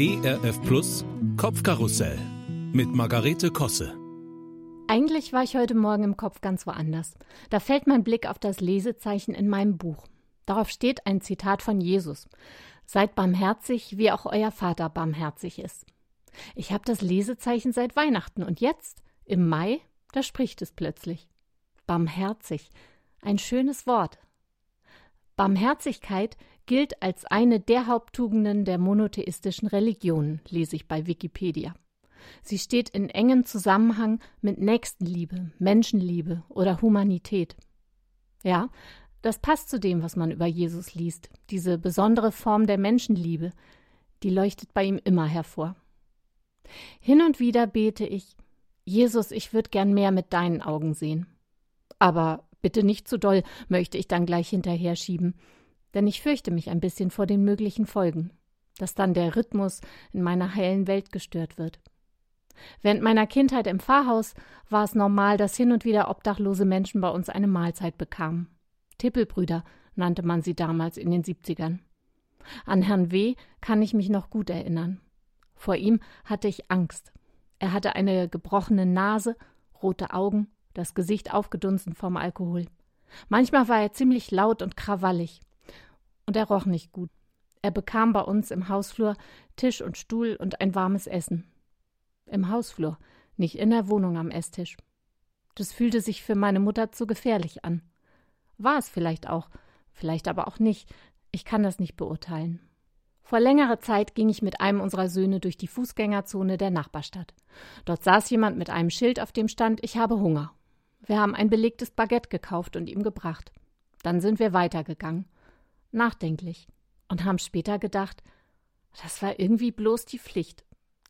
ERF Plus Kopfkarussell mit Margarete Kosse. Eigentlich war ich heute Morgen im Kopf ganz woanders. Da fällt mein Blick auf das Lesezeichen in meinem Buch. Darauf steht ein Zitat von Jesus. Seid barmherzig, wie auch euer Vater barmherzig ist. Ich habe das Lesezeichen seit Weihnachten und jetzt, im Mai, da spricht es plötzlich. Barmherzig. Ein schönes Wort. Barmherzigkeit gilt als eine der Haupttugenden der monotheistischen Religionen, lese ich bei Wikipedia. Sie steht in engem Zusammenhang mit Nächstenliebe, Menschenliebe oder Humanität. Ja, das passt zu dem, was man über Jesus liest. Diese besondere Form der Menschenliebe, die leuchtet bei ihm immer hervor. Hin und wieder bete ich, Jesus, ich würde gern mehr mit deinen Augen sehen. Aber bitte nicht zu doll, möchte ich dann gleich hinterher schieben, denn ich fürchte mich ein bisschen vor den möglichen Folgen, dass dann der Rhythmus in meiner heilen Welt gestört wird. Während meiner Kindheit im Pfarrhaus war es normal, dass hin und wieder obdachlose Menschen bei uns eine Mahlzeit bekamen. Tippelbrüder nannte man sie damals in den Siebzigern. An Herrn W. kann ich mich noch gut erinnern. Vor ihm hatte ich Angst. Er hatte eine gebrochene Nase, rote Augen, das Gesicht aufgedunsen vom Alkohol. Manchmal war er ziemlich laut und krawallig. Und er roch nicht gut. Er bekam bei uns im Hausflur Tisch und Stuhl und ein warmes Essen. Im Hausflur, nicht in der Wohnung am Esstisch. Das fühlte sich für meine Mutter zu gefährlich an. War es vielleicht auch, vielleicht aber auch nicht. Ich kann das nicht beurteilen. Vor längerer Zeit ging ich mit einem unserer Söhne durch die Fußgängerzone der Nachbarstadt. Dort saß jemand mit einem Schild, auf dem stand Ich habe Hunger. Wir haben ein belegtes Baguette gekauft und ihm gebracht. Dann sind wir weitergegangen. Nachdenklich. Und haben später gedacht, das war irgendwie bloß die Pflicht.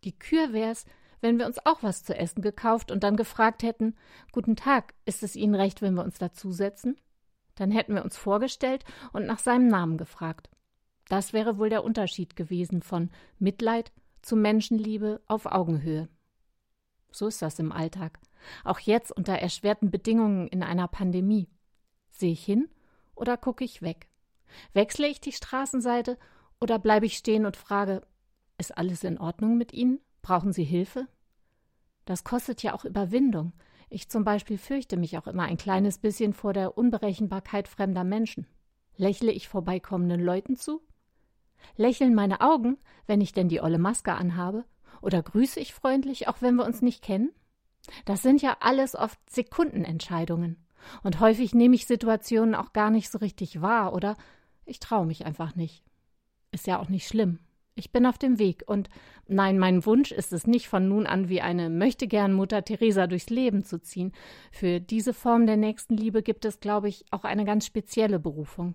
Die Kür wär's, wenn wir uns auch was zu essen gekauft und dann gefragt hätten, Guten Tag, ist es Ihnen recht, wenn wir uns dazusetzen? Dann hätten wir uns vorgestellt und nach seinem Namen gefragt. Das wäre wohl der Unterschied gewesen von Mitleid zu Menschenliebe auf Augenhöhe. So ist das im Alltag. Auch jetzt unter erschwerten Bedingungen in einer Pandemie. Sehe ich hin oder gucke ich weg? Wechsle ich die Straßenseite oder bleibe ich stehen und frage, ist alles in Ordnung mit Ihnen? Brauchen Sie Hilfe? Das kostet ja auch Überwindung. Ich zum Beispiel fürchte mich auch immer ein kleines bisschen vor der Unberechenbarkeit fremder Menschen. Lächle ich vorbeikommenden Leuten zu? Lächeln meine Augen, wenn ich denn die olle Maske anhabe? Oder grüße ich freundlich, auch wenn wir uns nicht kennen? Das sind ja alles oft Sekundenentscheidungen. Und häufig nehme ich Situationen auch gar nicht so richtig wahr oder ich traue mich einfach nicht. Ist ja auch nicht schlimm. Ich bin auf dem Weg und nein, mein Wunsch ist es nicht von nun an wie eine möchtegern Mutter Teresa durchs Leben zu ziehen. Für diese Form der Nächstenliebe gibt es, glaube ich, auch eine ganz spezielle Berufung.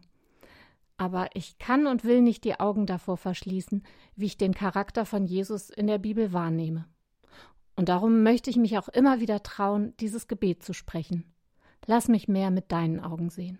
Aber ich kann und will nicht die Augen davor verschließen, wie ich den Charakter von Jesus in der Bibel wahrnehme. Und darum möchte ich mich auch immer wieder trauen, dieses Gebet zu sprechen. Lass mich mehr mit deinen Augen sehen.